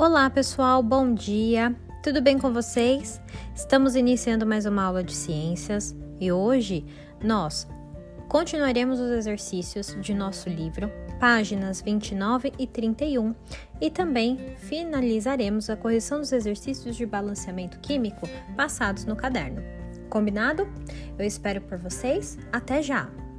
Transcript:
Olá, pessoal, bom dia. Tudo bem com vocês? Estamos iniciando mais uma aula de ciências e hoje nós continuaremos os exercícios de nosso livro, páginas 29 e 31, e também finalizaremos a correção dos exercícios de balanceamento químico passados no caderno. Combinado? Eu espero por vocês. Até já!